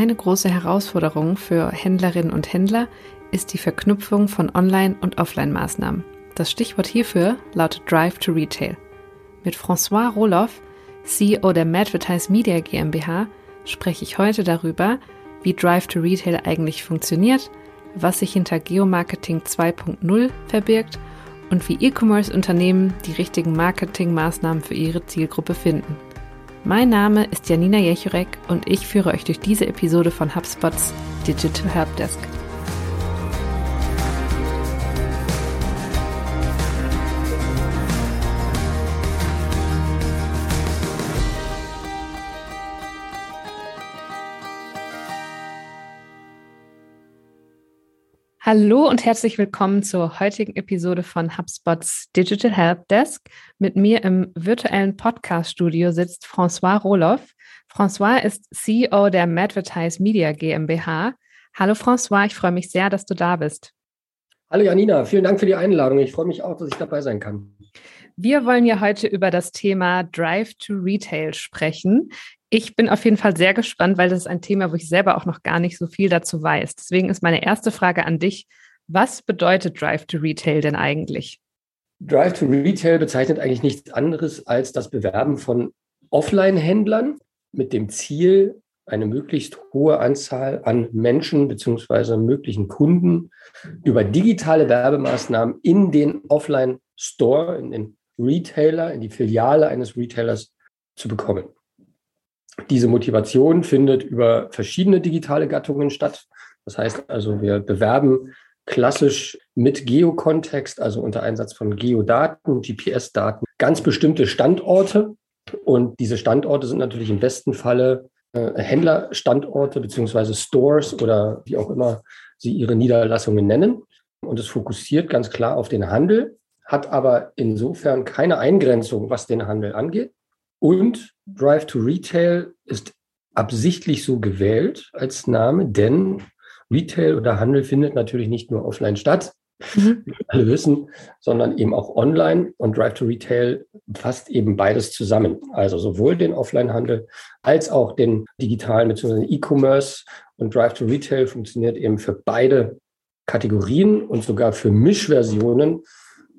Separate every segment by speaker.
Speaker 1: Eine große Herausforderung für Händlerinnen und Händler ist die Verknüpfung von Online- und Offline-Maßnahmen. Das Stichwort hierfür lautet Drive to Retail. Mit François Roloff, CEO der Madvertise Media GmbH, spreche ich heute darüber, wie Drive to Retail eigentlich funktioniert, was sich hinter Geomarketing 2.0 verbirgt und wie E-Commerce-Unternehmen die richtigen Marketingmaßnahmen für ihre Zielgruppe finden. Mein Name ist Janina Jechurek und ich führe euch durch diese Episode von HubSpots Digital Helpdesk. Hallo und herzlich willkommen zur heutigen Episode von HubSpots Digital Help Desk. Mit mir im virtuellen Podcast-Studio sitzt François Roloff. François ist CEO der Madvertise Media GmbH. Hallo François, ich freue mich sehr, dass du da bist.
Speaker 2: Hallo Janina, vielen Dank für die Einladung. Ich freue mich auch, dass ich dabei sein kann.
Speaker 1: Wir wollen ja heute über das Thema Drive to Retail sprechen. Ich bin auf jeden Fall sehr gespannt, weil das ist ein Thema, wo ich selber auch noch gar nicht so viel dazu weiß. Deswegen ist meine erste Frage an dich. Was bedeutet Drive to Retail denn eigentlich?
Speaker 2: Drive to Retail bezeichnet eigentlich nichts anderes als das Bewerben von Offline-Händlern mit dem Ziel, eine möglichst hohe Anzahl an Menschen bzw. möglichen Kunden über digitale Werbemaßnahmen in den Offline-Store, in den Retailer, in die Filiale eines Retailers zu bekommen. Diese Motivation findet über verschiedene digitale Gattungen statt. Das heißt also, wir bewerben klassisch mit Geokontext, also unter Einsatz von Geodaten, GPS-Daten, ganz bestimmte Standorte. Und diese Standorte sind natürlich im besten Falle äh, Händlerstandorte beziehungsweise Stores oder wie auch immer sie ihre Niederlassungen nennen. Und es fokussiert ganz klar auf den Handel, hat aber insofern keine Eingrenzung, was den Handel angeht. Und Drive to Retail ist absichtlich so gewählt als Name, denn Retail oder Handel findet natürlich nicht nur offline statt, mhm. wie wir alle wissen, sondern eben auch online. Und Drive to Retail fasst eben beides zusammen. Also sowohl den Offline-Handel als auch den digitalen bzw. E-Commerce. Und Drive to Retail funktioniert eben für beide Kategorien und sogar für Mischversionen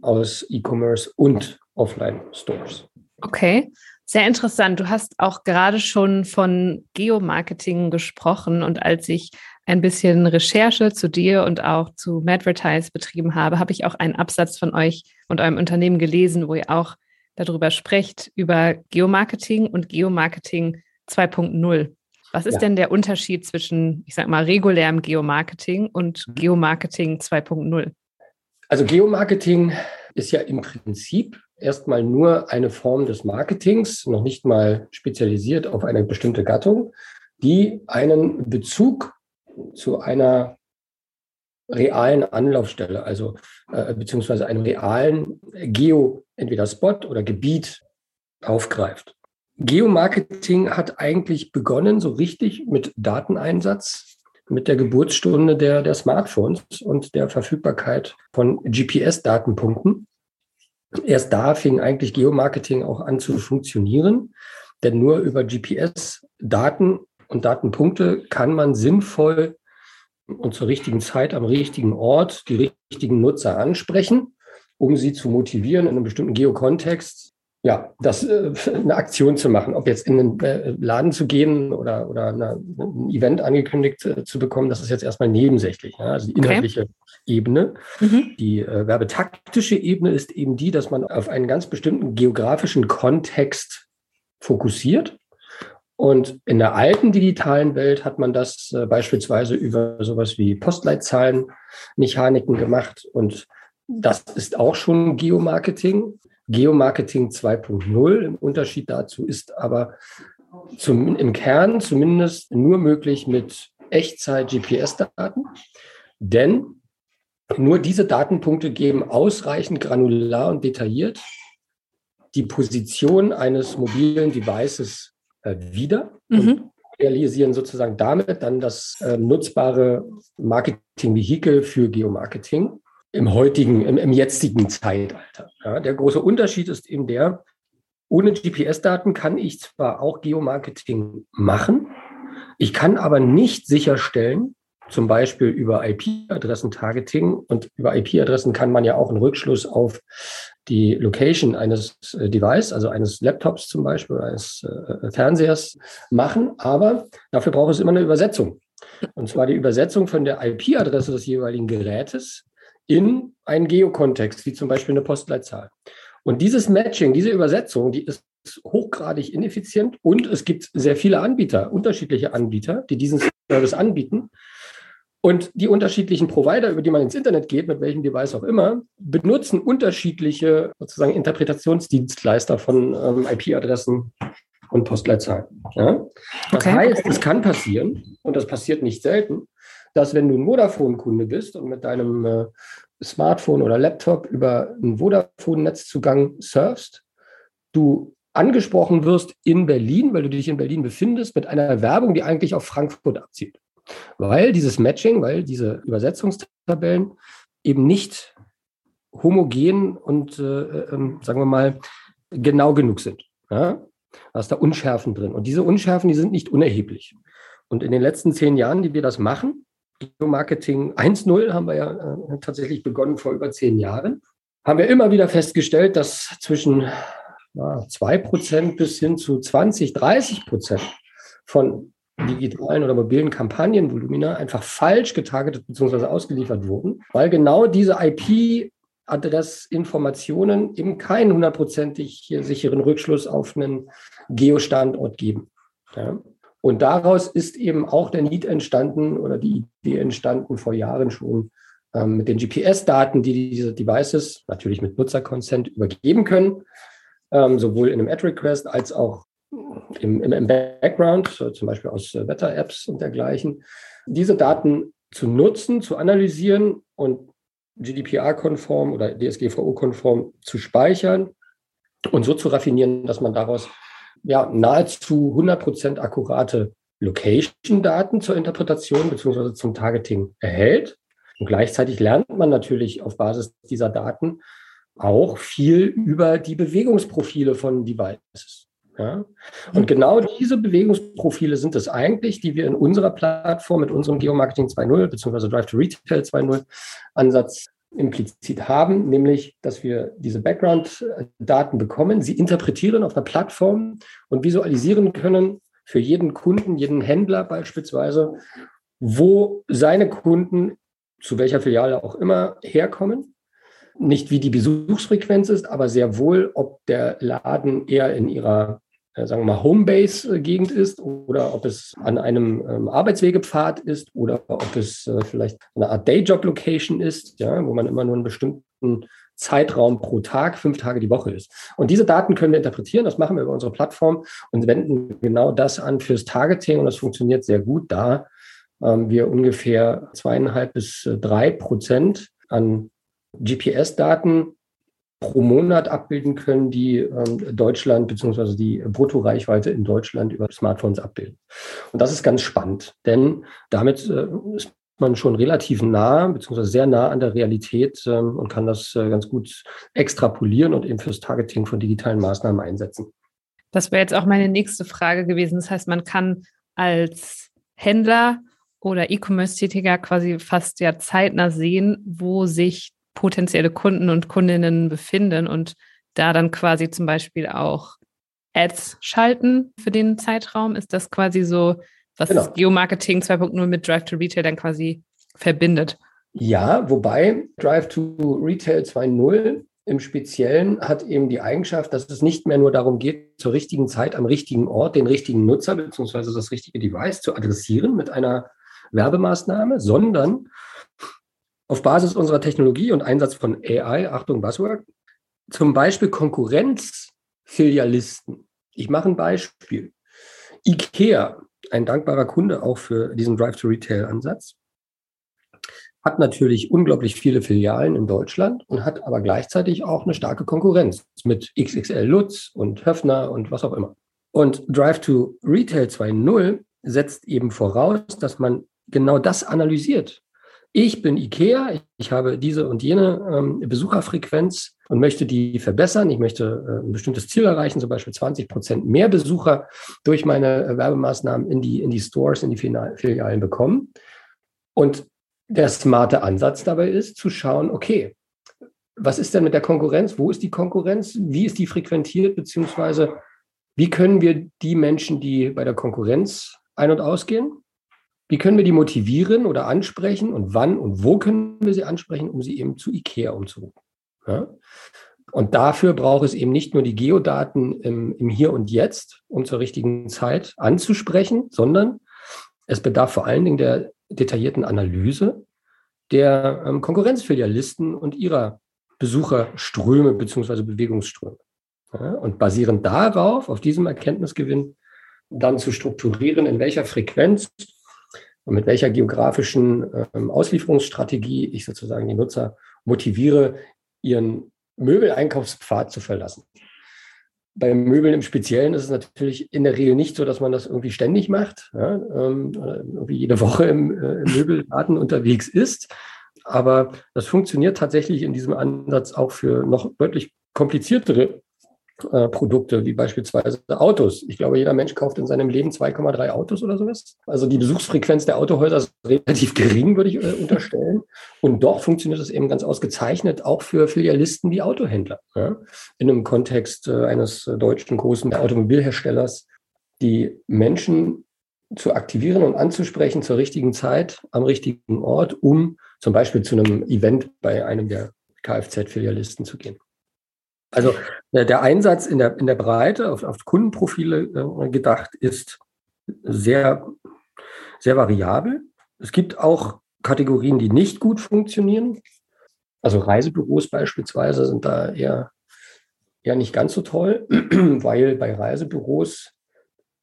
Speaker 2: aus E-Commerce und Offline-Stores.
Speaker 1: Okay. Sehr interessant. Du hast auch gerade schon von Geomarketing gesprochen und als ich ein bisschen Recherche zu dir und auch zu Madvertise betrieben habe, habe ich auch einen Absatz von euch und eurem Unternehmen gelesen, wo ihr auch darüber sprecht, über Geomarketing und Geomarketing 2.0. Was ist ja. denn der Unterschied zwischen, ich sag mal, regulärem Geomarketing und mhm. Geomarketing 2.0?
Speaker 2: Also Geomarketing ist ja im Prinzip erstmal nur eine Form des Marketings, noch nicht mal spezialisiert auf eine bestimmte Gattung, die einen Bezug zu einer realen Anlaufstelle, also äh, beziehungsweise einem realen Geo, entweder Spot oder Gebiet aufgreift. Geomarketing hat eigentlich begonnen, so richtig mit Dateneinsatz, mit der Geburtsstunde der, der Smartphones und der Verfügbarkeit von GPS-Datenpunkten. Erst da fing eigentlich Geomarketing auch an zu funktionieren, denn nur über GPS-Daten und Datenpunkte kann man sinnvoll und zur richtigen Zeit am richtigen Ort die richtigen Nutzer ansprechen, um sie zu motivieren, in einem bestimmten Geokontext ja, das äh, eine Aktion zu machen, ob jetzt in den äh, Laden zu gehen oder, oder eine, ein Event angekündigt äh, zu bekommen, das ist jetzt erstmal nebensächlich. Ja? Also die inhaltliche okay. Ebene. Mhm. Die äh, werbetaktische Ebene ist eben die, dass man auf einen ganz bestimmten geografischen Kontext fokussiert. Und in der alten digitalen Welt hat man das beispielsweise über sowas wie Postleitzahlenmechaniken gemacht. Und das ist auch schon Geomarketing. Geomarketing 2.0 im Unterschied dazu ist aber zum, im Kern zumindest nur möglich mit Echtzeit-GPS-Daten, denn nur diese Datenpunkte geben ausreichend granular und detailliert die Position eines mobilen Devices äh, wieder mhm. und realisieren sozusagen damit dann das äh, nutzbare Marketing-Vehikel für Geomarketing im heutigen, im, im jetzigen Zeitalter. Ja, der große Unterschied ist eben der, ohne GPS-Daten kann ich zwar auch Geomarketing machen, Ich kann aber nicht sicherstellen, zum Beispiel über IP-Adressen-Targeting. Und über IP-Adressen kann man ja auch einen Rückschluss auf die Location eines äh, Device, also eines Laptops zum Beispiel, eines äh, Fernsehers machen. Aber dafür braucht es immer eine Übersetzung. Und zwar die Übersetzung von der IP-Adresse des jeweiligen Gerätes in einen Geokontext, wie zum Beispiel eine Postleitzahl. Und dieses Matching, diese Übersetzung, die ist hochgradig ineffizient und es gibt sehr viele Anbieter, unterschiedliche Anbieter, die diesen Service anbieten. Und die unterschiedlichen Provider, über die man ins Internet geht, mit welchem Device auch immer, benutzen unterschiedliche sozusagen Interpretationsdienstleister von ähm, IP-Adressen und Postleitzahlen. Ja? Das okay. heißt, es kann passieren, und das passiert nicht selten, dass wenn du ein Vodafone-Kunde bist und mit deinem äh, Smartphone oder Laptop über einen Vodafone-Netzzugang surfst, du angesprochen wirst in Berlin, weil du dich in Berlin befindest, mit einer Werbung, die eigentlich auf Frankfurt abzielt. Weil dieses Matching, weil diese Übersetzungstabellen eben nicht homogen und, äh, äh, sagen wir mal, genau genug sind. Ja? Da ist da Unschärfen drin. Und diese Unschärfen, die sind nicht unerheblich. Und in den letzten zehn Jahren, die wir das machen, Geomarketing 1.0 haben wir ja äh, tatsächlich begonnen vor über zehn Jahren, haben wir immer wieder festgestellt, dass zwischen ja, 2% bis hin zu 20, 30 Prozent von digitalen oder mobilen Kampagnenvolumina einfach falsch getargetet bzw. ausgeliefert wurden, weil genau diese IP Adressinformationen eben keinen hundertprozentig sicheren Rückschluss auf einen Geostandort geben. Ja. Und daraus ist eben auch der Need entstanden oder die Idee entstanden vor Jahren schon ähm, mit den GPS-Daten, die diese Devices natürlich mit Nutzerconsent übergeben können, ähm, sowohl in einem Ad-Request als auch im, im, im Background, so zum Beispiel aus äh, Wetter-Apps und dergleichen, diese Daten zu nutzen, zu analysieren und GDPR-konform oder DSGVO-konform zu speichern und so zu raffinieren, dass man daraus ja, nahezu 100% akkurate Location-Daten zur Interpretation bzw. zum Targeting erhält. Und gleichzeitig lernt man natürlich auf Basis dieser Daten auch viel über die Bewegungsprofile von Devices. Ja? Und genau diese Bewegungsprofile sind es eigentlich, die wir in unserer Plattform mit unserem Geomarketing 2.0 bzw. Drive to Retail 2.0 Ansatz implizit haben, nämlich, dass wir diese Background-Daten bekommen, sie interpretieren auf einer Plattform und visualisieren können für jeden Kunden, jeden Händler beispielsweise, wo seine Kunden zu welcher Filiale auch immer herkommen. Nicht wie die Besuchsfrequenz ist, aber sehr wohl, ob der Laden eher in ihrer sagen wir mal, Homebase-Gegend ist oder ob es an einem ähm, Arbeitswegepfad ist oder ob es äh, vielleicht eine Art Dayjob-Location ist, ja, wo man immer nur einen bestimmten Zeitraum pro Tag, fünf Tage die Woche ist. Und diese Daten können wir interpretieren, das machen wir über unsere Plattform und wenden genau das an fürs Targeting und das funktioniert sehr gut, da ähm, wir ungefähr zweieinhalb bis äh, drei Prozent an GPS-Daten pro Monat abbilden können, die ähm, Deutschland bzw. die Bruttoreichweite in Deutschland über Smartphones abbilden. Und das ist ganz spannend, denn damit äh, ist man schon relativ nah bzw. sehr nah an der Realität ähm, und kann das äh, ganz gut extrapolieren und eben fürs Targeting von digitalen Maßnahmen einsetzen.
Speaker 1: Das wäre jetzt auch meine nächste Frage gewesen. Das heißt, man kann als Händler oder E-Commerce-Tätiger quasi fast ja zeitnah sehen, wo sich potenzielle Kunden und Kundinnen befinden und da dann quasi zum Beispiel auch Ads schalten für den Zeitraum? Ist das quasi so, was genau. Geomarketing 2.0 mit Drive to Retail dann quasi verbindet?
Speaker 2: Ja, wobei Drive to Retail 2.0 im Speziellen hat eben die Eigenschaft, dass es nicht mehr nur darum geht, zur richtigen Zeit am richtigen Ort den richtigen Nutzer bzw. das richtige Device zu adressieren mit einer Werbemaßnahme, sondern auf Basis unserer Technologie und Einsatz von AI, Achtung, Buzzword, zum Beispiel Konkurrenzfilialisten. Ich mache ein Beispiel. IKEA, ein dankbarer Kunde auch für diesen Drive-to-Retail-Ansatz, hat natürlich unglaublich viele Filialen in Deutschland und hat aber gleichzeitig auch eine starke Konkurrenz mit XXL Lutz und Höfner und was auch immer. Und Drive to Retail 2.0 setzt eben voraus, dass man genau das analysiert ich bin IKEA, ich habe diese und jene ähm, Besucherfrequenz und möchte die verbessern. Ich möchte äh, ein bestimmtes Ziel erreichen, zum Beispiel 20 Prozent mehr Besucher durch meine äh, Werbemaßnahmen in die, in die Stores, in die Filialen bekommen. Und der smarte Ansatz dabei ist, zu schauen, okay, was ist denn mit der Konkurrenz? Wo ist die Konkurrenz? Wie ist die frequentiert? Beziehungsweise wie können wir die Menschen, die bei der Konkurrenz ein- und ausgehen, wie können wir die motivieren oder ansprechen und wann und wo können wir sie ansprechen, um sie eben zu IKEA umzurufen? Ja? Und dafür braucht es eben nicht nur die Geodaten im, im Hier und Jetzt, um zur richtigen Zeit anzusprechen, sondern es bedarf vor allen Dingen der detaillierten Analyse der ähm, Konkurrenzfilialisten und ihrer Besucherströme beziehungsweise Bewegungsströme. Ja? Und basierend darauf, auf diesem Erkenntnisgewinn, dann zu strukturieren, in welcher Frequenz und mit welcher geografischen ähm, Auslieferungsstrategie ich sozusagen die Nutzer motiviere, ihren Möbeleinkaufspfad zu verlassen. Bei Möbeln im Speziellen ist es natürlich in der Regel nicht so, dass man das irgendwie ständig macht, ja, ähm, irgendwie jede Woche im, äh, im Möbelladen unterwegs ist. Aber das funktioniert tatsächlich in diesem Ansatz auch für noch deutlich kompliziertere äh, Produkte, wie beispielsweise Autos. Ich glaube, jeder Mensch kauft in seinem Leben 2,3 Autos oder sowas. Also die Besuchsfrequenz der Autohäuser ist relativ gering, würde ich äh, unterstellen. Und doch funktioniert es eben ganz ausgezeichnet auch für Filialisten wie Autohändler. Ja? In einem Kontext äh, eines deutschen großen Automobilherstellers, die Menschen zu aktivieren und anzusprechen zur richtigen Zeit, am richtigen Ort, um zum Beispiel zu einem Event bei einem der Kfz-Filialisten zu gehen. Also äh, der Einsatz in der, in der Breite auf, auf Kundenprofile äh, gedacht ist sehr, sehr variabel. Es gibt auch Kategorien, die nicht gut funktionieren. Also Reisebüros beispielsweise sind da eher, eher nicht ganz so toll, weil bei Reisebüros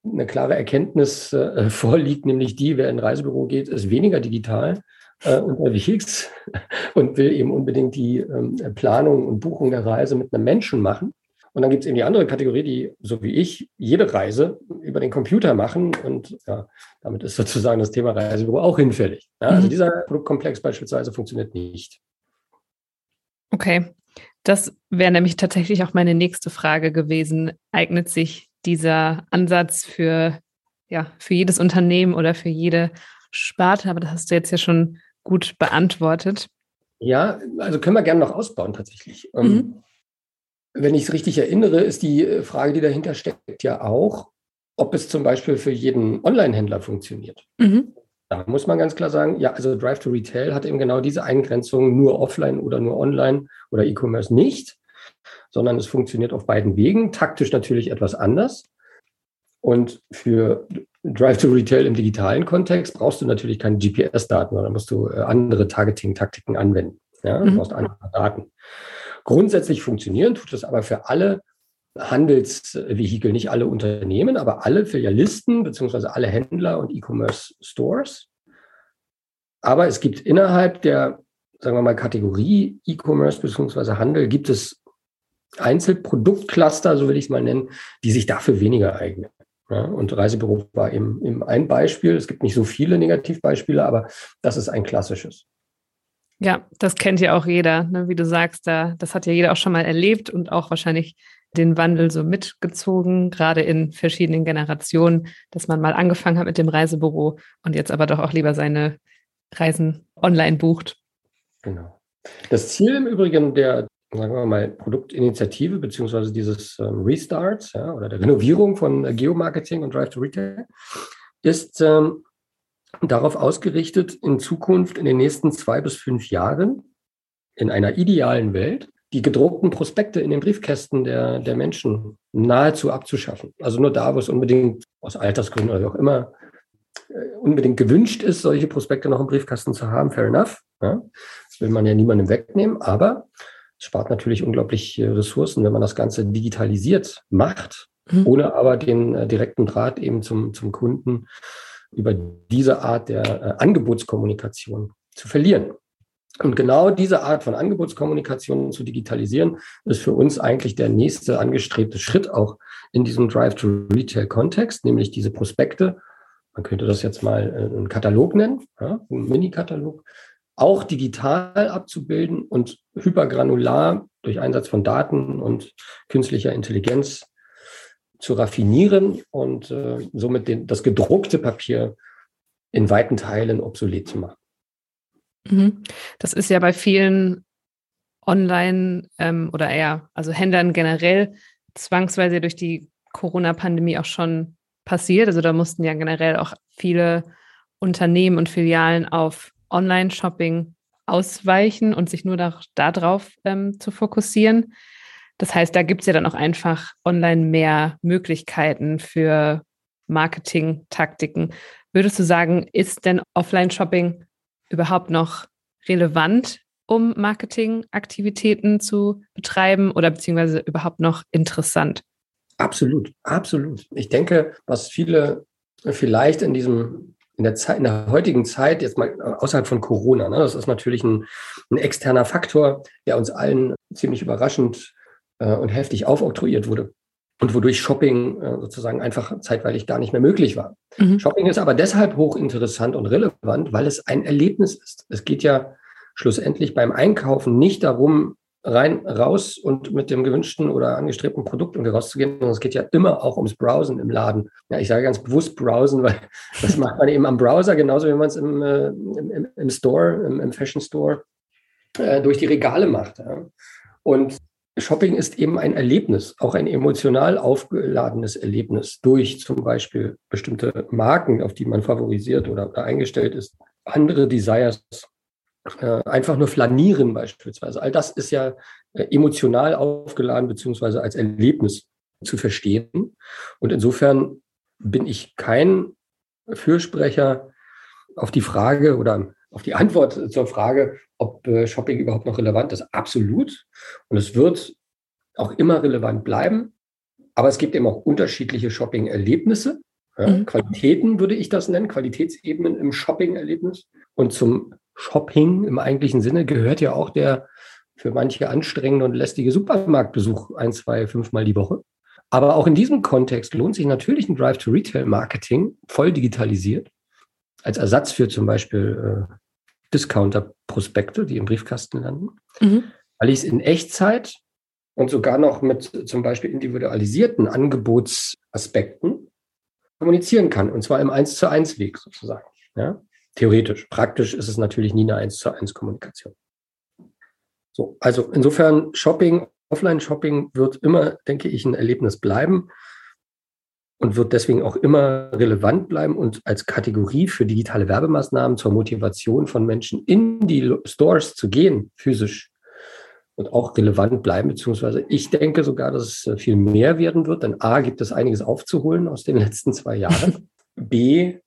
Speaker 2: eine klare Erkenntnis äh, vorliegt, nämlich die, wer in ein Reisebüro geht, ist weniger digital äh, unterwegs und will eben unbedingt die ähm, Planung und Buchung der Reise mit einem Menschen machen. Und dann gibt es eben die andere Kategorie, die, so wie ich, jede Reise über den Computer machen. Und ja, damit ist sozusagen das Thema Reisebüro auch hinfällig. Ja, also mhm. dieser Produktkomplex beispielsweise funktioniert nicht.
Speaker 1: Okay. Das wäre nämlich tatsächlich auch meine nächste Frage gewesen. Eignet sich dieser Ansatz für, ja, für jedes Unternehmen oder für jede Sparte? Aber das hast du jetzt ja schon gut beantwortet.
Speaker 2: Ja, also können wir gerne noch ausbauen tatsächlich. Ähm, mhm. Wenn ich es richtig erinnere, ist die äh, Frage, die dahinter steckt, ja auch, ob es zum Beispiel für jeden Online-Händler funktioniert. Mhm. Da muss man ganz klar sagen, ja, also Drive to Retail hat eben genau diese Eingrenzung nur offline oder nur online oder E-Commerce nicht, sondern es funktioniert auf beiden Wegen, taktisch natürlich etwas anders. Und für Drive to Retail im digitalen Kontext brauchst du natürlich keine GPS-Daten, sondern musst du äh, andere Targeting-Taktiken anwenden. Ja? Du mhm. brauchst andere Daten. Grundsätzlich funktionieren tut es aber für alle Handelsvehikel, nicht alle Unternehmen, aber alle Filialisten beziehungsweise alle Händler und E-Commerce-Stores. Aber es gibt innerhalb der, sagen wir mal, Kategorie E-Commerce beziehungsweise Handel, gibt es Einzelproduktcluster, so will ich es mal nennen, die sich dafür weniger eignen. Ja, und Reisebüro war eben, eben ein Beispiel. Es gibt nicht so viele Negativbeispiele, aber das ist ein klassisches.
Speaker 1: Ja, das kennt ja auch jeder, ne? wie du sagst, da, das hat ja jeder auch schon mal erlebt und auch wahrscheinlich den Wandel so mitgezogen, gerade in verschiedenen Generationen, dass man mal angefangen hat mit dem Reisebüro und jetzt aber doch auch lieber seine Reisen online bucht.
Speaker 2: Genau. Das Ziel im Übrigen der, sagen wir mal, Produktinitiative beziehungsweise dieses ähm, Restarts ja, oder der Renovierung von äh, Geomarketing und Drive to Retail ist ähm, darauf ausgerichtet, in Zukunft in den nächsten zwei bis fünf Jahren in einer idealen Welt die gedruckten Prospekte in den Briefkästen der, der Menschen nahezu abzuschaffen. Also nur da, wo es unbedingt aus Altersgründen oder wie auch immer äh, unbedingt gewünscht ist, solche Prospekte noch im Briefkasten zu haben, fair enough. Ja. Das will man ja niemandem wegnehmen, aber spart natürlich unglaublich Ressourcen, wenn man das Ganze digitalisiert macht, mhm. ohne aber den äh, direkten Draht eben zum, zum Kunden über diese Art der äh, Angebotskommunikation zu verlieren. Und genau diese Art von Angebotskommunikation zu digitalisieren, ist für uns eigentlich der nächste angestrebte Schritt auch in diesem Drive-to-Retail-Kontext, nämlich diese Prospekte. Man könnte das jetzt mal äh, einen Katalog nennen, ja, einen Mini-Katalog, auch digital abzubilden und hypergranular durch Einsatz von Daten und künstlicher Intelligenz zu raffinieren und äh, somit den, das gedruckte Papier in weiten Teilen obsolet zu machen.
Speaker 1: Mhm. Das ist ja bei vielen Online ähm, oder eher, also Händlern generell zwangsweise durch die Corona-Pandemie auch schon passiert. Also da mussten ja generell auch viele Unternehmen und Filialen auf Online-Shopping ausweichen und sich nur darauf ähm, zu fokussieren. Das heißt, da gibt es ja dann auch einfach online mehr Möglichkeiten für Marketing-Taktiken. Würdest du sagen, ist denn Offline-Shopping überhaupt noch relevant, um Marketingaktivitäten zu betreiben oder beziehungsweise überhaupt noch interessant?
Speaker 2: Absolut, absolut. Ich denke, was viele vielleicht in diesem in der Zeit, in der heutigen Zeit, jetzt mal außerhalb von Corona, ne, das ist natürlich ein, ein externer Faktor, der uns allen ziemlich überraschend äh, und heftig aufoktroyiert wurde und wodurch Shopping äh, sozusagen einfach zeitweilig gar nicht mehr möglich war. Mhm. Shopping ist aber deshalb hochinteressant und relevant, weil es ein Erlebnis ist. Es geht ja schlussendlich beim Einkaufen nicht darum, rein, raus und mit dem gewünschten oder angestrebten Produkt irgendwie rauszugehen. Und es geht ja immer auch ums Browsen im Laden. Ja, ich sage ganz bewusst Browsen, weil das macht man eben am Browser genauso, wie man es im, äh, im, im, Store, im, im Fashion Store äh, durch die Regale macht. Ja. Und Shopping ist eben ein Erlebnis, auch ein emotional aufgeladenes Erlebnis durch zum Beispiel bestimmte Marken, auf die man favorisiert oder, oder eingestellt ist, andere Desires, einfach nur flanieren beispielsweise. All das ist ja äh, emotional aufgeladen beziehungsweise als Erlebnis zu verstehen. Und insofern bin ich kein Fürsprecher auf die Frage oder auf die Antwort zur Frage, ob äh, Shopping überhaupt noch relevant ist. Absolut. Und es wird auch immer relevant bleiben. Aber es gibt eben auch unterschiedliche Shopping-Erlebnisse. Ja, mhm. Qualitäten würde ich das nennen, Qualitätsebenen im Shopping-Erlebnis. Und zum Shopping im eigentlichen Sinne gehört ja auch der für manche anstrengende und lästige Supermarktbesuch ein, zwei, fünfmal die Woche. Aber auch in diesem Kontext lohnt sich natürlich ein Drive-to-Retail-Marketing voll digitalisiert als Ersatz für zum Beispiel äh, Discounter-Prospekte, die im Briefkasten landen, mhm. weil ich es in Echtzeit und sogar noch mit zum Beispiel individualisierten Angebotsaspekten kommunizieren kann. Und zwar im Eins zu eins Weg sozusagen. Ja? Theoretisch. Praktisch ist es natürlich nie eine Eins zu eins Kommunikation. So, also insofern Shopping, Offline-Shopping wird immer, denke ich, ein Erlebnis bleiben und wird deswegen auch immer relevant bleiben und als Kategorie für digitale Werbemaßnahmen zur Motivation von Menschen in die Stores zu gehen, physisch und auch relevant bleiben, beziehungsweise ich denke sogar, dass es äh, viel mehr werden wird, denn A gibt es einiges aufzuholen aus den letzten zwei Jahren. B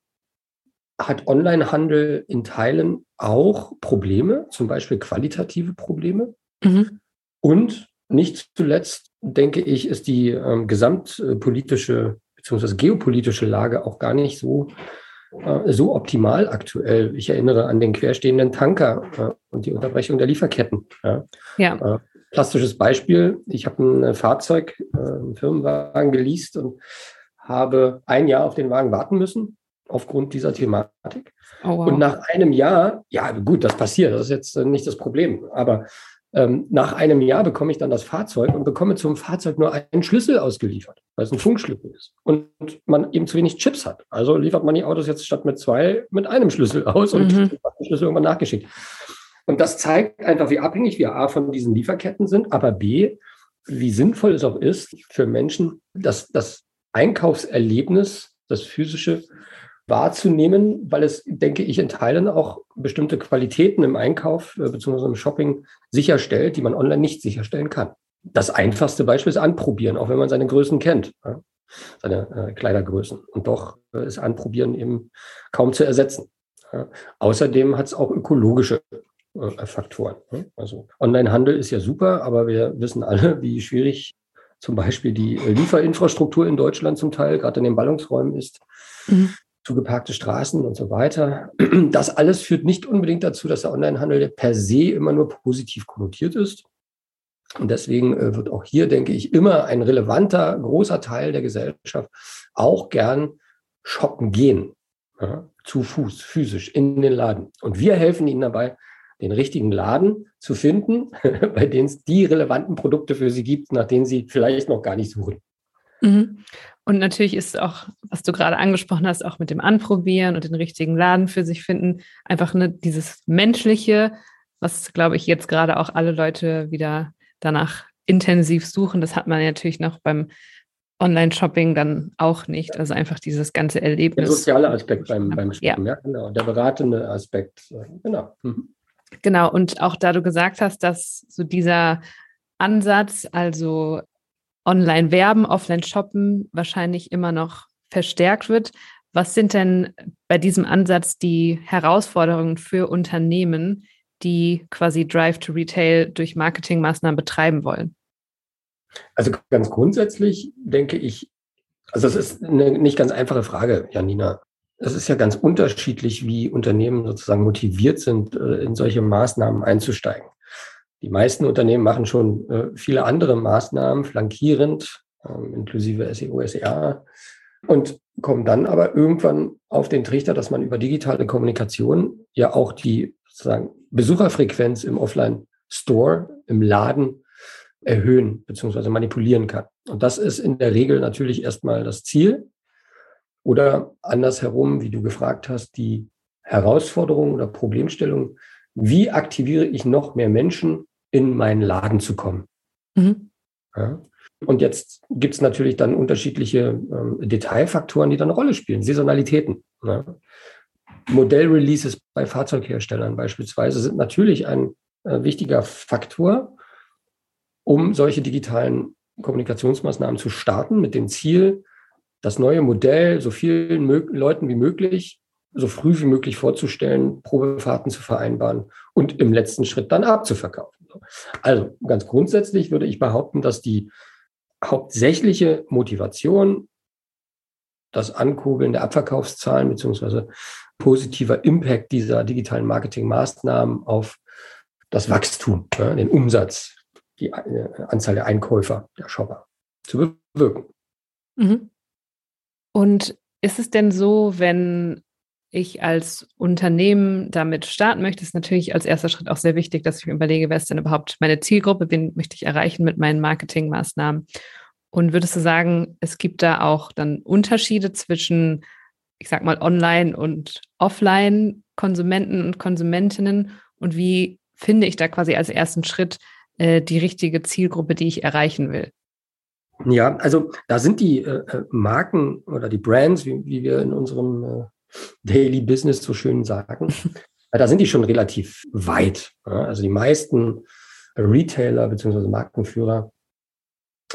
Speaker 2: hat Onlinehandel in Teilen auch Probleme, zum Beispiel qualitative Probleme. Mhm. Und nicht zuletzt, denke ich, ist die ähm, gesamtpolitische bzw. geopolitische Lage auch gar nicht so, äh, so optimal aktuell. Ich erinnere an den querstehenden Tanker äh, und die Unterbrechung der Lieferketten. Ja. ja. Äh, plastisches Beispiel. Ich habe ein Fahrzeug, äh, einen Firmenwagen geleast und habe ein Jahr auf den Wagen warten müssen aufgrund dieser Thematik. Oh, wow. Und nach einem Jahr, ja gut, das passiert, das ist jetzt äh, nicht das Problem, aber ähm, nach einem Jahr bekomme ich dann das Fahrzeug und bekomme zum Fahrzeug nur einen Schlüssel ausgeliefert, weil es ein Funkschlüssel ist und man eben zu wenig Chips hat. Also liefert man die Autos jetzt statt mit zwei mit einem Schlüssel aus und mhm. den Schlüssel irgendwann nachgeschickt. Und das zeigt einfach, wie abhängig wir A von diesen Lieferketten sind, aber B, wie sinnvoll es auch ist für Menschen, dass das Einkaufserlebnis, das physische, wahrzunehmen, weil es, denke ich, in Teilen auch bestimmte Qualitäten im Einkauf äh, bzw. im Shopping sicherstellt, die man online nicht sicherstellen kann. Das einfachste Beispiel ist Anprobieren, auch wenn man seine Größen kennt, seine äh, Kleidergrößen. Und doch äh, ist Anprobieren eben kaum zu ersetzen. Außerdem hat es auch ökologische Faktoren. Ja. Also Onlinehandel ist ja super, aber wir wissen alle, wie schwierig zum Beispiel die Lieferinfrastruktur in Deutschland zum Teil, gerade in den Ballungsräumen ist. Mhm zugeparkte Straßen und so weiter. Das alles führt nicht unbedingt dazu, dass der Onlinehandel per se immer nur positiv konnotiert ist. Und deswegen äh, wird auch hier, denke ich, immer ein relevanter, großer Teil der Gesellschaft auch gern shoppen gehen. Ja, zu Fuß, physisch, in den Laden. Und wir helfen ihnen dabei, den richtigen Laden zu finden, bei denen es die relevanten Produkte für sie gibt, nach denen sie vielleicht noch gar nicht suchen.
Speaker 1: Mhm. Und natürlich ist auch, was du gerade angesprochen hast, auch mit dem Anprobieren und den richtigen Laden für sich finden, einfach ne, dieses Menschliche, was, glaube ich, jetzt gerade auch alle Leute wieder danach intensiv suchen. Das hat man natürlich noch beim Online-Shopping dann auch nicht. Also einfach dieses ganze Erlebnis.
Speaker 2: Der soziale Aspekt beim, beim Shoppen, ja. ja. genau. Der beratende Aspekt, genau. Mhm.
Speaker 1: Genau, und auch da du gesagt hast, dass so dieser Ansatz, also online werben, offline shoppen, wahrscheinlich immer noch verstärkt wird. Was sind denn bei diesem Ansatz die Herausforderungen für Unternehmen, die quasi Drive to Retail durch Marketingmaßnahmen betreiben wollen?
Speaker 2: Also ganz grundsätzlich denke ich, also das ist eine nicht ganz einfache Frage, Janina. Es ist ja ganz unterschiedlich, wie Unternehmen sozusagen motiviert sind, äh, in solche Maßnahmen einzusteigen. Die meisten Unternehmen machen schon äh, viele andere Maßnahmen flankierend, ähm, inklusive SEO, SEA, und kommen dann aber irgendwann auf den Trichter, dass man über digitale Kommunikation ja auch die sozusagen Besucherfrequenz im Offline-Store, im Laden erhöhen bzw. manipulieren kann. Und das ist in der Regel natürlich erstmal das Ziel. Oder andersherum, wie du gefragt hast, die Herausforderung oder Problemstellung, wie aktiviere ich noch mehr Menschen in meinen Laden zu kommen. Mhm. Ja. Und jetzt gibt es natürlich dann unterschiedliche ähm, Detailfaktoren, die dann eine Rolle spielen. Saisonalitäten. Ja. Modellreleases bei Fahrzeugherstellern beispielsweise sind natürlich ein äh, wichtiger Faktor, um solche digitalen Kommunikationsmaßnahmen zu starten mit dem Ziel, das neue Modell so vielen Leuten wie möglich so früh wie möglich vorzustellen, Probefahrten zu vereinbaren und im letzten Schritt dann abzuverkaufen. Also ganz grundsätzlich würde ich behaupten, dass die hauptsächliche Motivation das Ankurbeln der Abverkaufszahlen beziehungsweise positiver Impact dieser digitalen Marketingmaßnahmen auf das Wachstum, ja, den Umsatz, die äh, Anzahl der Einkäufer, der Shopper zu bewirken.
Speaker 1: Mhm. Und ist es denn so, wenn ich als Unternehmen damit starten möchte, ist natürlich als erster Schritt auch sehr wichtig, dass ich mir überlege, wer ist denn überhaupt meine Zielgruppe, wen möchte ich erreichen mit meinen Marketingmaßnahmen. Und würdest du sagen, es gibt da auch dann Unterschiede zwischen, ich sag mal, Online- und Offline-Konsumenten und Konsumentinnen? Und wie finde ich da quasi als ersten Schritt äh, die richtige Zielgruppe, die ich erreichen will?
Speaker 2: Ja, also da sind die äh, äh Marken oder die Brands, wie, wie wir in unserem äh, Daily Business so schön sagen, da sind die schon relativ weit. Also die meisten Retailer bzw. Markenführer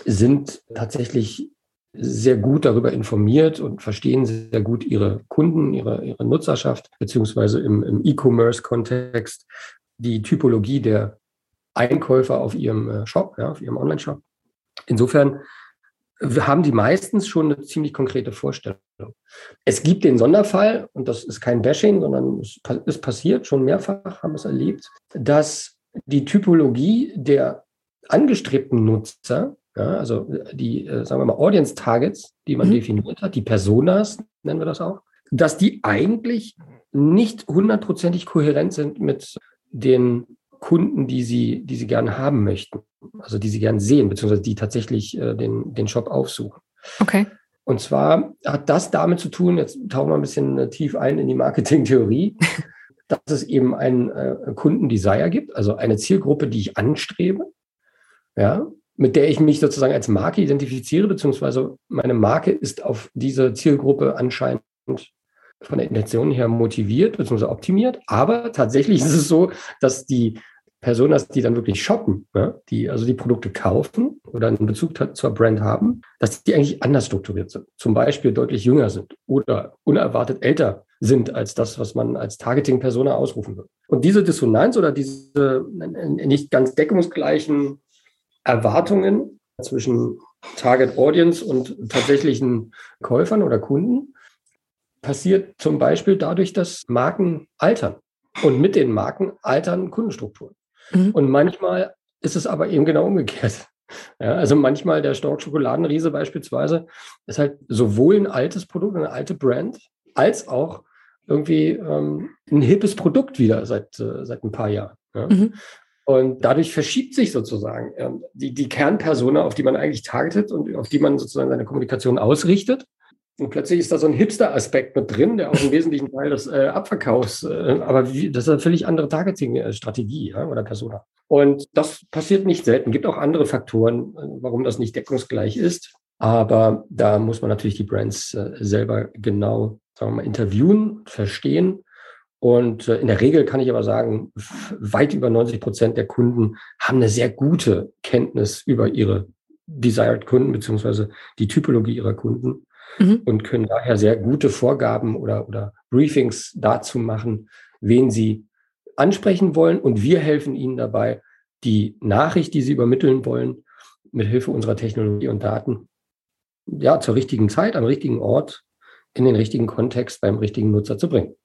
Speaker 2: sind tatsächlich sehr gut darüber informiert und verstehen sehr gut ihre Kunden, ihre, ihre Nutzerschaft, beziehungsweise im, im E-Commerce-Kontext die Typologie der Einkäufer auf ihrem äh, Shop, ja, auf ihrem Online-Shop. Insofern haben die meistens schon eine ziemlich konkrete Vorstellung. Es gibt den Sonderfall, und das ist kein Bashing, sondern es ist passiert, schon mehrfach haben wir es erlebt, dass die Typologie der angestrebten Nutzer, ja, also die, äh, sagen wir mal, Audience Targets, die man mhm. definiert hat, die Personas, nennen wir das auch, dass die eigentlich nicht hundertprozentig kohärent sind mit den Kunden, die sie, die sie gerne haben möchten, also die sie gerne sehen, beziehungsweise die tatsächlich äh, den, den Shop aufsuchen.
Speaker 1: Okay.
Speaker 2: Und zwar hat das damit zu tun, jetzt tauchen wir ein bisschen äh, tief ein in die Marketingtheorie, dass es eben einen äh, Kundendesire gibt, also eine Zielgruppe, die ich anstrebe, ja, mit der ich mich sozusagen als Marke identifiziere, beziehungsweise meine Marke ist auf diese Zielgruppe anscheinend von der Intention her motiviert bzw. optimiert. Aber tatsächlich ist es so, dass die Personas, die dann wirklich shoppen, ja, die also die Produkte kaufen oder einen Bezug zur Brand haben, dass die eigentlich anders strukturiert sind. Zum Beispiel deutlich jünger sind oder unerwartet älter sind als das, was man als Targeting-Persona ausrufen wird. Und diese Dissonanz oder diese nicht ganz deckungsgleichen Erwartungen zwischen Target Audience und tatsächlichen Käufern oder Kunden passiert zum Beispiel dadurch, dass Marken altern und mit den Marken altern Kundenstrukturen. Mhm. Und manchmal ist es aber eben genau umgekehrt. Ja, also manchmal der Stork Schokoladenriese beispielsweise ist halt sowohl ein altes Produkt, eine alte Brand, als auch irgendwie ähm, ein hippes Produkt wieder seit, äh, seit ein paar Jahren. Ja? Mhm. Und dadurch verschiebt sich sozusagen ähm, die, die Kernpersona, auf die man eigentlich targetet und auf die man sozusagen seine Kommunikation ausrichtet. Und plötzlich ist da so ein Hipster-Aspekt mit drin, der auch einen wesentlichen Teil des äh, Abverkaufs, äh, aber wie, das ist eine völlig andere Targeting-Strategie ja, oder Persona. Und das passiert nicht selten. Gibt auch andere Faktoren, äh, warum das nicht deckungsgleich ist. Aber da muss man natürlich die Brands äh, selber genau, sagen wir mal, interviewen, verstehen. Und äh, in der Regel kann ich aber sagen, weit über 90 Prozent der Kunden haben eine sehr gute Kenntnis über ihre Desired Kunden beziehungsweise die Typologie ihrer Kunden mhm. und können daher sehr gute Vorgaben oder, oder Briefings dazu machen, wen sie ansprechen wollen. Und wir helfen ihnen dabei, die Nachricht, die sie übermitteln wollen, mit Hilfe unserer Technologie und Daten ja, zur richtigen Zeit, am richtigen Ort, in den richtigen Kontext beim richtigen Nutzer zu bringen.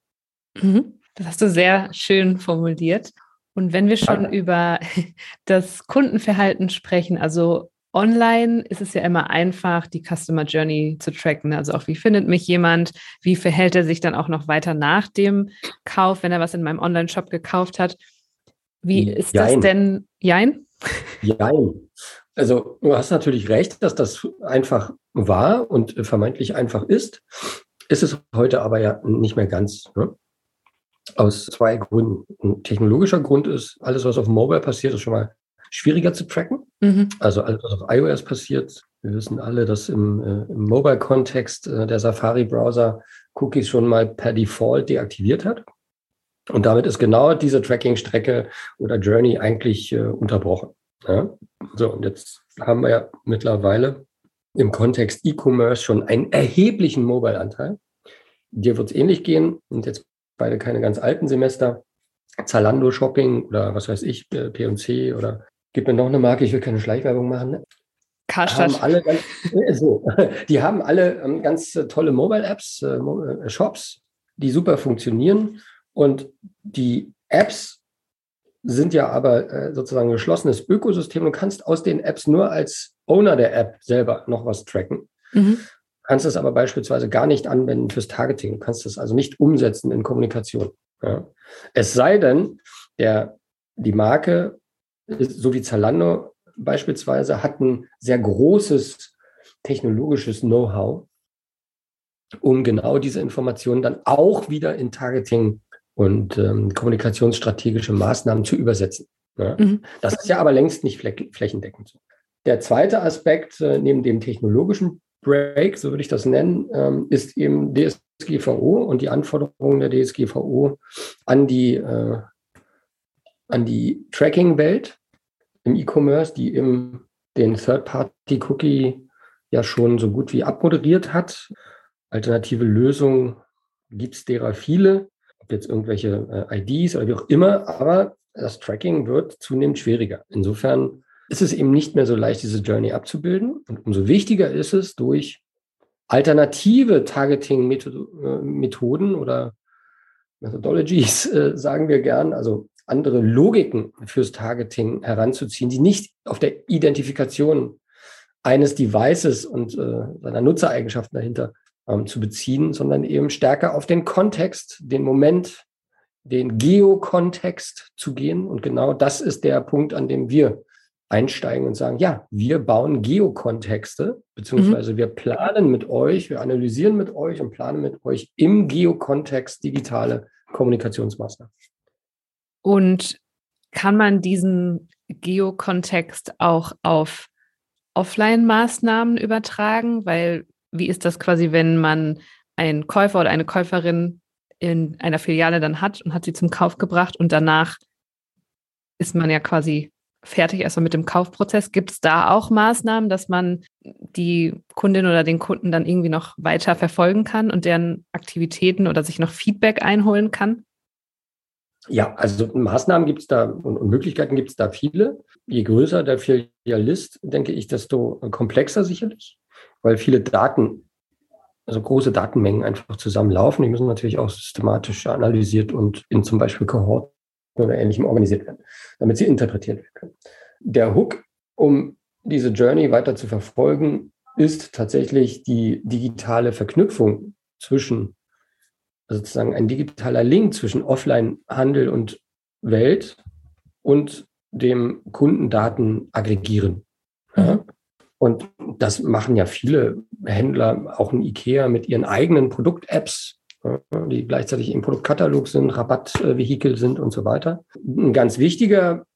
Speaker 1: Mhm. Das hast du sehr schön formuliert. Und wenn wir schon über das Kundenverhalten sprechen, also online ist es ja immer einfach, die Customer Journey zu tracken. Also auch, wie findet mich jemand? Wie verhält er sich dann auch noch weiter nach dem Kauf, wenn er was in meinem Online-Shop gekauft hat? Wie ist Jein. das denn? Jein?
Speaker 2: Jein. Also du hast natürlich recht, dass das einfach war und vermeintlich einfach ist. Ist es heute aber ja nicht mehr ganz. Ne? Aus zwei Gründen. Ein technologischer Grund ist, alles, was auf Mobile passiert, ist schon mal schwieriger zu tracken. Mhm. Also alles, was auf iOS passiert. Wir wissen alle, dass im, äh, im Mobile-Kontext äh, der Safari-Browser Cookies schon mal per Default deaktiviert hat. Und damit ist genau diese Tracking-Strecke oder Journey eigentlich äh, unterbrochen. Ja? So, und jetzt haben wir ja mittlerweile im Kontext E-Commerce schon einen erheblichen Mobile-Anteil. Dir wird es ähnlich gehen und jetzt beide keine ganz alten Semester. Zalando Shopping oder was weiß ich, äh, P&C oder gibt mir noch eine Marke, ich will keine Schleichwerbung machen. Ne? Haben alle ganz, äh, so, die haben alle ähm, ganz äh, tolle Mobile-Apps, äh, Shops, die super funktionieren und die Apps sind ja aber äh, sozusagen ein geschlossenes Ökosystem. Du kannst aus den Apps nur als Owner der App selber noch was tracken. Mhm. Kannst es aber beispielsweise gar nicht anwenden fürs Targeting. Du kannst es also nicht umsetzen in Kommunikation. Ja. Es sei denn, der, die Marke, so wie Zalando beispielsweise, hat ein sehr großes technologisches Know-how, um genau diese Informationen dann auch wieder in Targeting und ähm, kommunikationsstrategische Maßnahmen zu übersetzen. Ja? Mhm. Das ist ja aber längst nicht flächendeckend so. Der zweite Aspekt äh, neben dem technologischen Break, so würde ich das nennen, ähm, ist eben DSGVO und die Anforderungen der DSGVO an die, äh, an die Tracking-Welt im E-Commerce, die eben den Third-Party-Cookie ja schon so gut wie abmoderiert hat. Alternative Lösungen gibt es derer viele ob jetzt irgendwelche äh, IDs oder wie auch immer, aber das Tracking wird zunehmend schwieriger. Insofern ist es eben nicht mehr so leicht, diese Journey abzubilden. Und umso wichtiger ist es, durch alternative Targeting-Methoden oder Methodologies, äh, sagen wir gern, also andere Logiken fürs Targeting heranzuziehen, die nicht auf der Identifikation eines Devices und äh, seiner Nutzereigenschaften dahinter ähm, zu beziehen, sondern eben stärker auf den Kontext, den Moment, den Geokontext zu gehen. Und genau das ist der Punkt, an dem wir einsteigen und sagen, ja, wir bauen Geokontexte, beziehungsweise mhm. wir planen mit euch, wir analysieren mit euch und planen mit euch im Geokontext digitale Kommunikationsmaßnahmen.
Speaker 1: Und kann man diesen Geokontext auch auf Offline-Maßnahmen übertragen? Weil wie ist das quasi, wenn man einen Käufer oder eine Käuferin in einer Filiale dann hat und hat sie zum Kauf gebracht und danach ist man ja quasi fertig erstmal mit dem Kaufprozess. Gibt es da auch Maßnahmen, dass man die Kundin oder den Kunden dann irgendwie noch weiter verfolgen kann und deren Aktivitäten oder sich noch Feedback einholen kann?
Speaker 2: Ja, also Maßnahmen gibt es da und, Möglichkeiten gibt es da viele. Je größer der Filialist, denke ich, desto komplexer sicherlich weil viele Daten, also große Datenmengen einfach zusammenlaufen. Die müssen natürlich auch systematisch analysiert und in zum Beispiel Kohorten oder ähnlichem organisiert werden, damit sie interpretiert werden können. Der Hook, um diese Journey weiter zu verfolgen, ist tatsächlich die digitale Verknüpfung zwischen sozusagen ein digitaler Link zwischen Offline-Handel und Welt und dem Kundendaten aggregieren. Ja? Mhm. Und das machen ja viele Händler, auch ein IKEA mit ihren eigenen Produkt-Apps, die gleichzeitig im Produktkatalog sind, Rabattvehikel sind und so weiter. Ein ganz wichtiger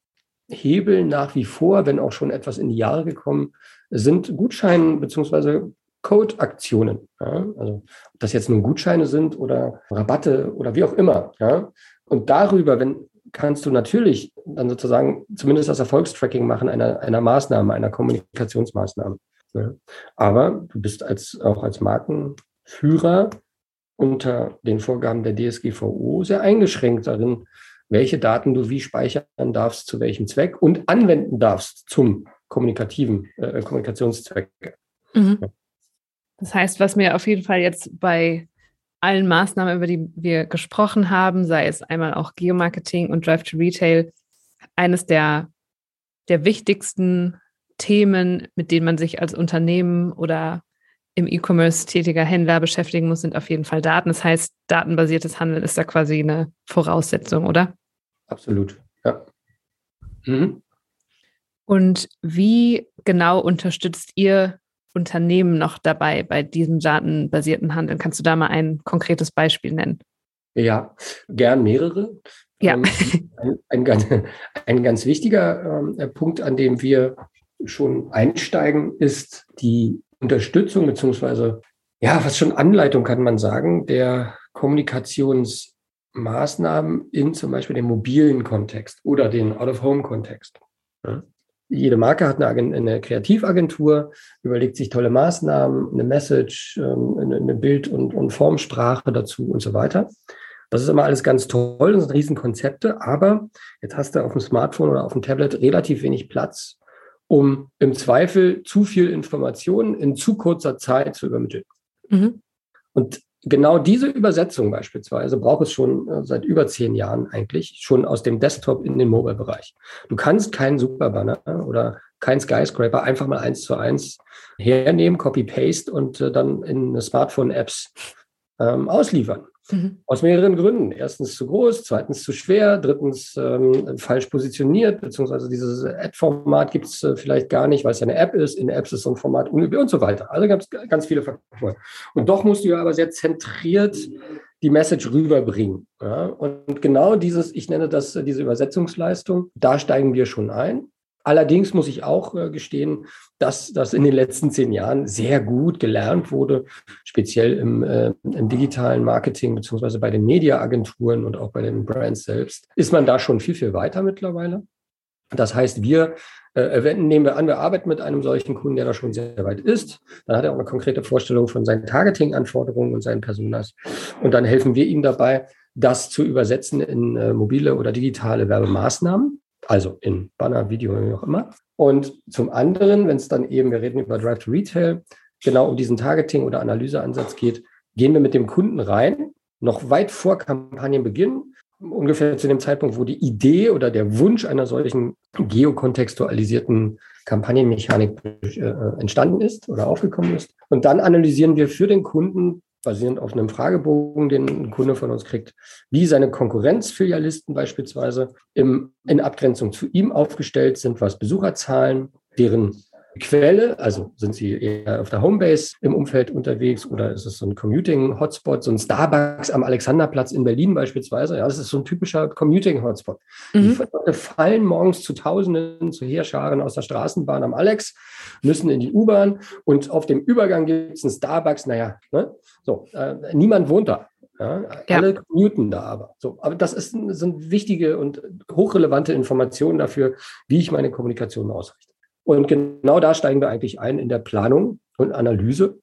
Speaker 2: Hebel nach wie vor, wenn auch schon etwas in die Jahre gekommen, sind Gutscheine beziehungsweise Code-Aktionen. Ja? Also ob das jetzt nun Gutscheine sind oder Rabatte oder wie auch immer. Ja? Und darüber, wenn kannst du natürlich dann sozusagen zumindest das Erfolgstracking machen einer, einer Maßnahme, einer Kommunikationsmaßnahme. Ja? Aber du bist als, auch als Markenführer unter den Vorgaben der DSGVO sehr eingeschränkt darin, welche Daten du wie speichern darfst, zu welchem Zweck und anwenden darfst zum kommunikativen äh, Kommunikationszweck. Mhm.
Speaker 1: Das heißt, was mir auf jeden Fall jetzt bei allen Maßnahmen, über die wir gesprochen haben, sei es einmal auch Geomarketing und Drive to Retail, eines der, der wichtigsten Themen, mit denen man sich als Unternehmen oder im E-Commerce tätiger Händler beschäftigen muss, sind auf jeden Fall Daten. Das heißt, datenbasiertes Handeln ist da quasi eine Voraussetzung, oder?
Speaker 2: Absolut, ja. Mhm.
Speaker 1: Und wie genau unterstützt ihr Unternehmen noch dabei bei diesem datenbasierten Handeln? Kannst du da mal ein konkretes Beispiel nennen?
Speaker 2: Ja, gern mehrere.
Speaker 1: Ja.
Speaker 2: Ähm, ein, ein, ganz, ein, ganz, wichtiger ähm, Punkt, an dem wir schon einsteigen, ist die Unterstützung beziehungsweise ja, was schon Anleitung kann man sagen, der Kommunikationsmaßnahmen in zum Beispiel dem mobilen Kontext oder den Out-of-Home-Kontext. Ja. Jede Marke hat eine, eine, Kreativagentur, überlegt sich tolle Maßnahmen, eine Message, ähm, eine Bild- und, und Formsprache dazu und so weiter. Das ist immer alles ganz toll, das sind Riesenkonzepte, aber jetzt hast du auf dem Smartphone oder auf dem Tablet relativ wenig Platz, um im Zweifel zu viel Informationen in zu kurzer Zeit zu übermitteln. Mhm. Und genau diese Übersetzung beispielsweise braucht es schon äh, seit über zehn Jahren eigentlich, schon aus dem Desktop in den Mobile-Bereich. Du kannst keinen Superbanner oder kein Skyscraper einfach mal eins zu eins hernehmen, Copy-Paste und äh, dann in Smartphone-Apps ähm, ausliefern. Mhm. Aus mehreren Gründen. Erstens zu groß, zweitens zu schwer, drittens ähm, falsch positioniert, beziehungsweise dieses Ad-Format gibt es äh, vielleicht gar nicht, weil es eine App ist. In Apps ist so ein Format unüblich und so weiter. Also gab es ganz viele Faktoren. Und doch musst du ja aber sehr zentriert die Message rüberbringen. Ja? Und genau dieses, ich nenne das äh, diese Übersetzungsleistung, da steigen wir schon ein. Allerdings muss ich auch äh, gestehen, dass das in den letzten zehn Jahren sehr gut gelernt wurde, speziell im, äh, im digitalen Marketing beziehungsweise bei den Mediaagenturen und auch bei den Brands selbst. Ist man da schon viel, viel weiter mittlerweile? Das heißt, wir äh, nehmen wir an, wir arbeiten mit einem solchen Kunden, der da schon sehr weit ist. Dann hat er auch eine konkrete Vorstellung von seinen Targeting-Anforderungen und seinen Personas. Und dann helfen wir ihm dabei, das zu übersetzen in äh, mobile oder digitale Werbemaßnahmen also in Banner, Video, wie auch immer. Und zum anderen, wenn es dann eben, wir reden über Drive to Retail, genau um diesen Targeting- oder Analyseansatz geht, gehen wir mit dem Kunden rein, noch weit vor Kampagnenbeginn, ungefähr zu dem Zeitpunkt, wo die Idee oder der Wunsch einer solchen geokontextualisierten Kampagnenmechanik äh, entstanden ist oder aufgekommen ist. Und dann analysieren wir für den Kunden basierend auf einem Fragebogen, den ein Kunde von uns kriegt, wie seine Konkurrenzfilialisten beispielsweise im, in Abgrenzung zu ihm aufgestellt sind, was Besucherzahlen, deren Quelle, also sind Sie eher auf der Homebase im Umfeld unterwegs oder ist es so ein Commuting-Hotspot, so ein Starbucks am Alexanderplatz in Berlin beispielsweise? Ja, das ist so ein typischer Commuting-Hotspot. Mhm. Die fallen morgens zu Tausenden, zu Heerscharen aus der Straßenbahn am Alex, müssen in die U-Bahn und auf dem Übergang gibt es einen Starbucks. Naja, ne? so, äh, niemand wohnt da. Ja, ja. Alle commuten da aber. So, aber das ist, sind wichtige und hochrelevante Informationen dafür, wie ich meine Kommunikation ausrichte. Und genau da steigen wir eigentlich ein in der Planung und Analyse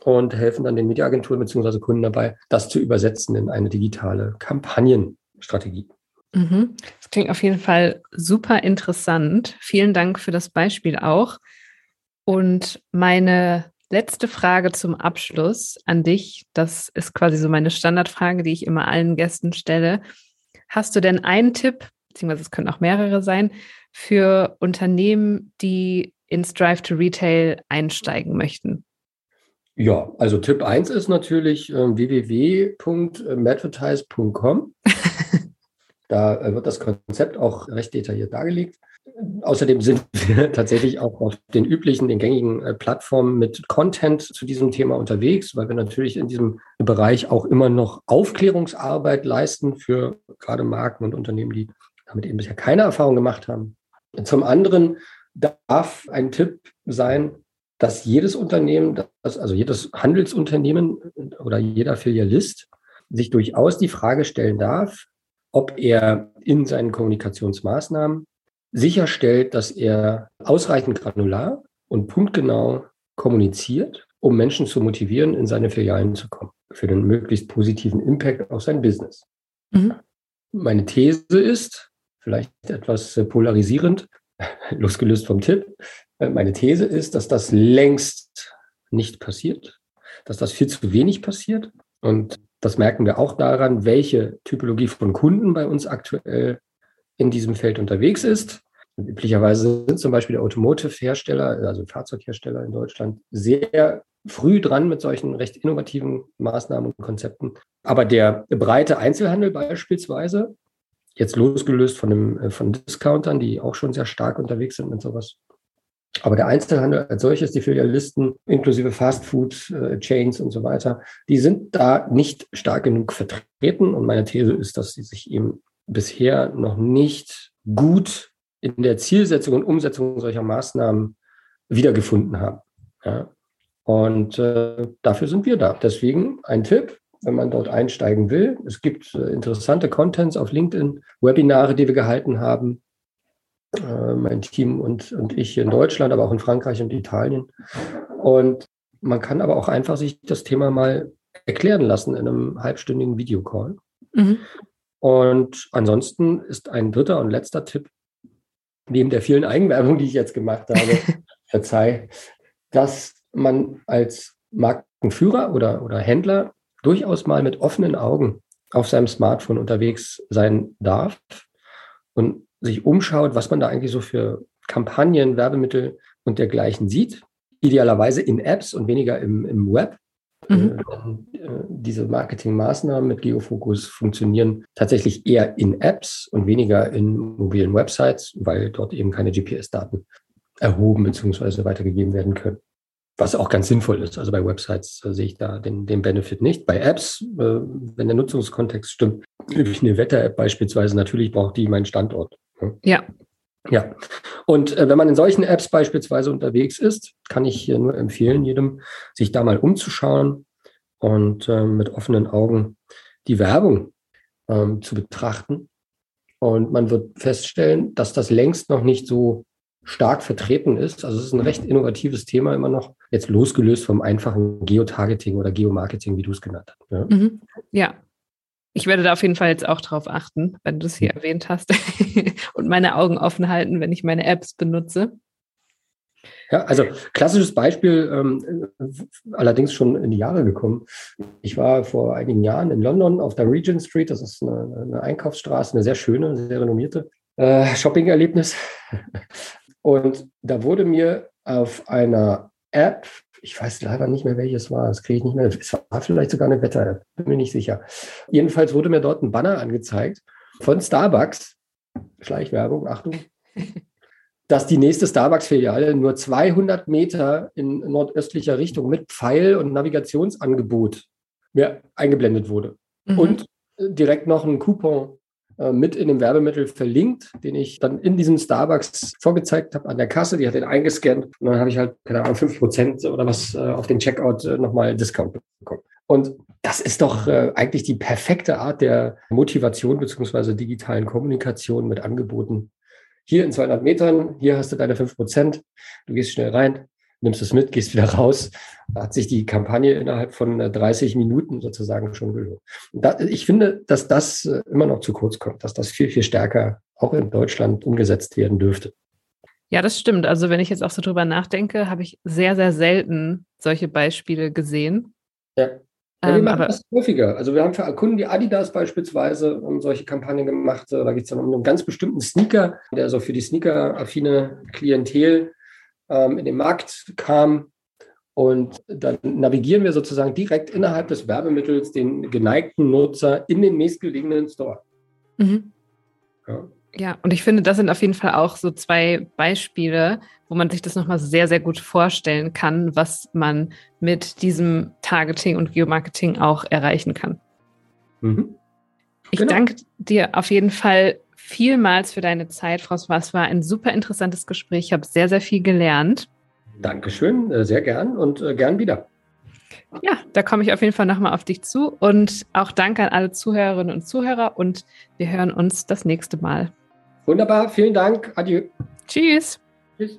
Speaker 2: und helfen dann den Mediaagenturen bzw. Kunden dabei, das zu übersetzen in eine digitale Kampagnenstrategie.
Speaker 1: Mhm. Das klingt auf jeden Fall super interessant. Vielen Dank für das Beispiel auch. Und meine letzte Frage zum Abschluss an dich, das ist quasi so meine Standardfrage, die ich immer allen Gästen stelle. Hast du denn einen Tipp, beziehungsweise es können auch mehrere sein, für Unternehmen, die ins Drive to Retail einsteigen möchten?
Speaker 2: Ja, also Tipp 1 ist natürlich äh, www.madvertise.com. da äh, wird das Konzept auch recht detailliert dargelegt. Außerdem sind wir tatsächlich auch auf den üblichen, den gängigen äh, Plattformen mit Content zu diesem Thema unterwegs, weil wir natürlich in diesem Bereich auch immer noch Aufklärungsarbeit leisten für gerade Marken und Unternehmen, die damit eben bisher keine Erfahrung gemacht haben. Zum anderen darf ein Tipp sein, dass jedes Unternehmen, das, also jedes Handelsunternehmen oder jeder Filialist sich durchaus die Frage stellen darf, ob er in seinen Kommunikationsmaßnahmen sicherstellt, dass er ausreichend granular und punktgenau kommuniziert, um Menschen zu motivieren, in seine Filialen zu kommen, für den möglichst positiven Impact auf sein Business. Mhm. Meine These ist, vielleicht etwas polarisierend, losgelöst vom Tipp, äh, meine These ist, dass das längst nicht passiert, dass das viel zu wenig passiert. Und das merken wir auch daran, welche Typologie von Kunden bei uns aktuell in diesem Feld unterwegs ist. Und üblicherweise sind zum Beispiel der Automotive-Hersteller, also Fahrzeughersteller in Deutschland, sehr früh dran mit solchen recht innovativen Maßnahmen und Konzepten. Aber der breite Einzelhandel beispielsweise, jetzt losgelöst von, dem, äh, von Discountern, die auch schon sehr stark unterwegs sind mit sowas, aber der Einzelhandel als solches, die Filialisten inklusive Fastfood-Chains äh, und so weiter, die sind da nicht stark genug vertreten. Und meine These ist, dass sie sich eben bisher noch nicht gut in der Zielsetzung und Umsetzung solcher Maßnahmen wiedergefunden haben. Ja. Und äh, dafür sind wir da. Deswegen ein Tipp, wenn man dort einsteigen will. Es gibt äh, interessante Contents auf LinkedIn, Webinare, die wir gehalten haben, äh, mein Team und, und ich in Deutschland, aber auch in Frankreich und Italien. Und man kann aber auch einfach sich das Thema mal erklären lassen in einem halbstündigen Videocall. Mhm. Und ansonsten ist ein dritter und letzter Tipp, neben der vielen Eigenwerbung, die ich jetzt gemacht habe, verzeih, dass man als Markenführer oder, oder Händler durchaus mal mit offenen Augen auf seinem Smartphone unterwegs sein darf und sich umschaut, was man da eigentlich so für Kampagnen, Werbemittel und dergleichen sieht. Idealerweise in Apps und weniger im, im Web. Mhm. Äh, äh, diese Marketingmaßnahmen mit Geofokus funktionieren tatsächlich eher in Apps und weniger in mobilen Websites, weil dort eben keine GPS-Daten erhoben bzw. weitergegeben werden können. Was auch ganz sinnvoll ist. Also bei Websites äh, sehe ich da den, den Benefit nicht. Bei Apps, äh, wenn der Nutzungskontext stimmt, wie eine Wetter-App beispielsweise, natürlich braucht die meinen Standort.
Speaker 1: Ja.
Speaker 2: Ja, und äh, wenn man in solchen Apps beispielsweise unterwegs ist, kann ich hier nur empfehlen, jedem sich da mal umzuschauen und äh, mit offenen Augen die Werbung ähm, zu betrachten. Und man wird feststellen, dass das längst noch nicht so stark vertreten ist. Also es ist ein recht innovatives Thema immer noch, jetzt losgelöst vom einfachen Geotargeting oder Geomarketing, wie du es genannt hast.
Speaker 1: Ja. Mhm. ja. Ich werde da auf jeden Fall jetzt auch drauf achten, wenn du es hier erwähnt hast und meine Augen offen halten, wenn ich meine Apps benutze.
Speaker 2: Ja, also klassisches Beispiel, ähm, allerdings schon in die Jahre gekommen. Ich war vor einigen Jahren in London auf der Regent Street. Das ist eine, eine Einkaufsstraße, eine sehr schöne, sehr renommierte äh, Shopping-Erlebnis. Und da wurde mir auf einer App ich weiß leider nicht mehr, welches war. Das kriege ich nicht mehr. Es war vielleicht sogar eine Wetter-App, bin mir nicht sicher. Jedenfalls wurde mir dort ein Banner angezeigt von Starbucks. Schleichwerbung, Achtung. dass die nächste Starbucks-Filiale nur 200 Meter in nordöstlicher Richtung mit Pfeil und Navigationsangebot mir eingeblendet wurde. Mhm. Und direkt noch ein Coupon mit in dem Werbemittel verlinkt, den ich dann in diesem Starbucks vorgezeigt habe an der Kasse. Die hat den eingescannt und dann habe ich halt, keine Ahnung, 5% oder was äh, auf den Checkout äh, nochmal Discount bekommen. Und das ist doch eigentlich die perfekte Art der Motivation beziehungsweise digitalen Kommunikation mit Angeboten. Hier in 200 Metern, hier hast du deine 5%, du gehst schnell rein, nimmst es mit, gehst wieder raus. Da hat sich die Kampagne innerhalb von 30 äh, Minuten sozusagen schon gelohnt. Da, ich finde, dass das äh, immer noch zu kurz kommt, dass das viel, viel stärker auch in Deutschland umgesetzt werden dürfte.
Speaker 1: Ja, das stimmt. Also wenn ich jetzt auch so drüber nachdenke, habe ich sehr, sehr selten solche Beispiele gesehen.
Speaker 2: Ja. Ja, wir ähm, machen das häufiger. Also wir haben für Kunden wie Adidas beispielsweise solche Kampagnen gemacht. Da geht es dann um einen ganz bestimmten Sneaker, der so für die Sneaker-affine Klientel ähm, in den Markt kam. Und dann navigieren wir sozusagen direkt innerhalb des Werbemittels den geneigten Nutzer in den nächstgelegenen Store. Mhm.
Speaker 1: Ja. ja, und ich finde, das sind auf jeden Fall auch so zwei Beispiele, wo man sich das nochmal sehr, sehr gut vorstellen kann, was man mit diesem Targeting und Geomarketing auch erreichen kann. Mhm. Ich genau. danke dir auf jeden Fall vielmals für deine Zeit, François. Es war ein super interessantes Gespräch. Ich habe sehr, sehr viel gelernt.
Speaker 2: Dankeschön, äh, sehr gern und äh, gern wieder.
Speaker 1: Ja, da komme ich auf jeden Fall nochmal auf dich zu. Und auch danke an alle Zuhörerinnen und Zuhörer. Und wir hören uns das nächste Mal.
Speaker 2: Wunderbar, vielen Dank. Adieu.
Speaker 1: Tschüss. Tschüss.